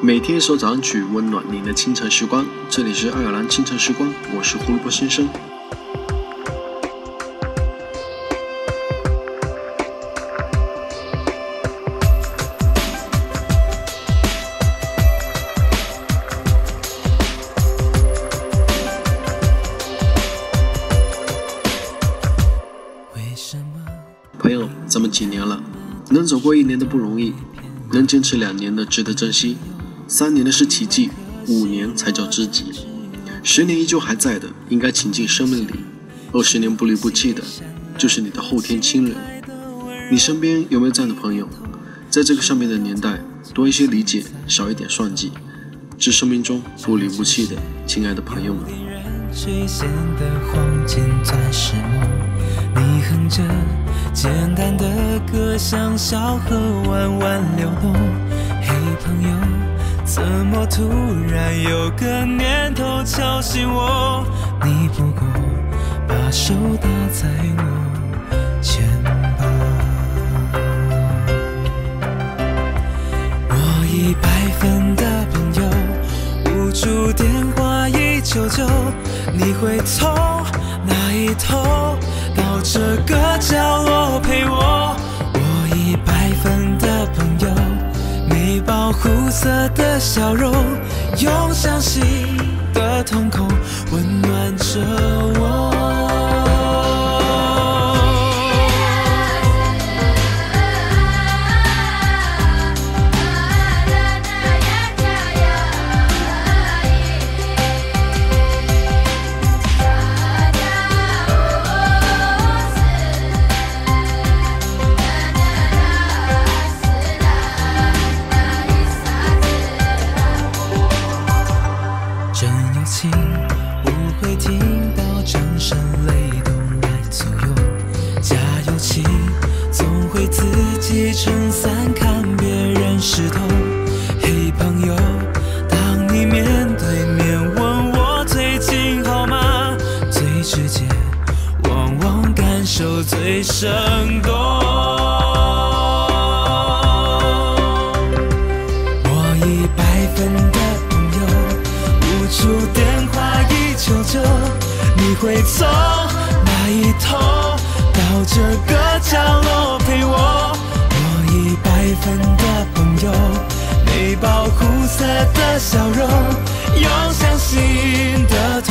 每天一首早安曲，温暖您的清晨时光。这里是爱尔兰清晨时光，我是胡萝卜先生。为什么朋友，这么几年了，能走过一年的不容易，能坚持两年的值得珍惜。三年的是奇迹，五年才叫知己，十年依旧还在的，应该请进生命里。二十年不离不弃的，就是你的后天亲人。你身边有没有这样的朋友？在这个上面的年代，多一些理解，少一点算计，致生命中不离不弃的亲爱的朋友们。你哼着简单的歌，像小河弯弯流动。突然有个念头敲醒我？你不过把手搭在我肩膀。我一百分的朋友，无助电话一九九，你会从哪一头到这个角色的笑容，用相信最生动。我一百分的朋友，无处电话一九九，你会从哪一头到这个角落陪我？我一百分的朋友，没保护色的笑容，用相信的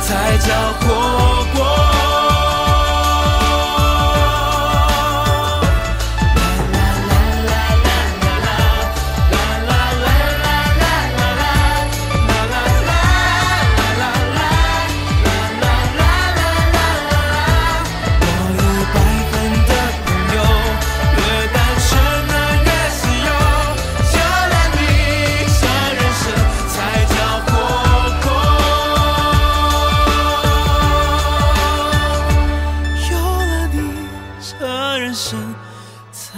才叫过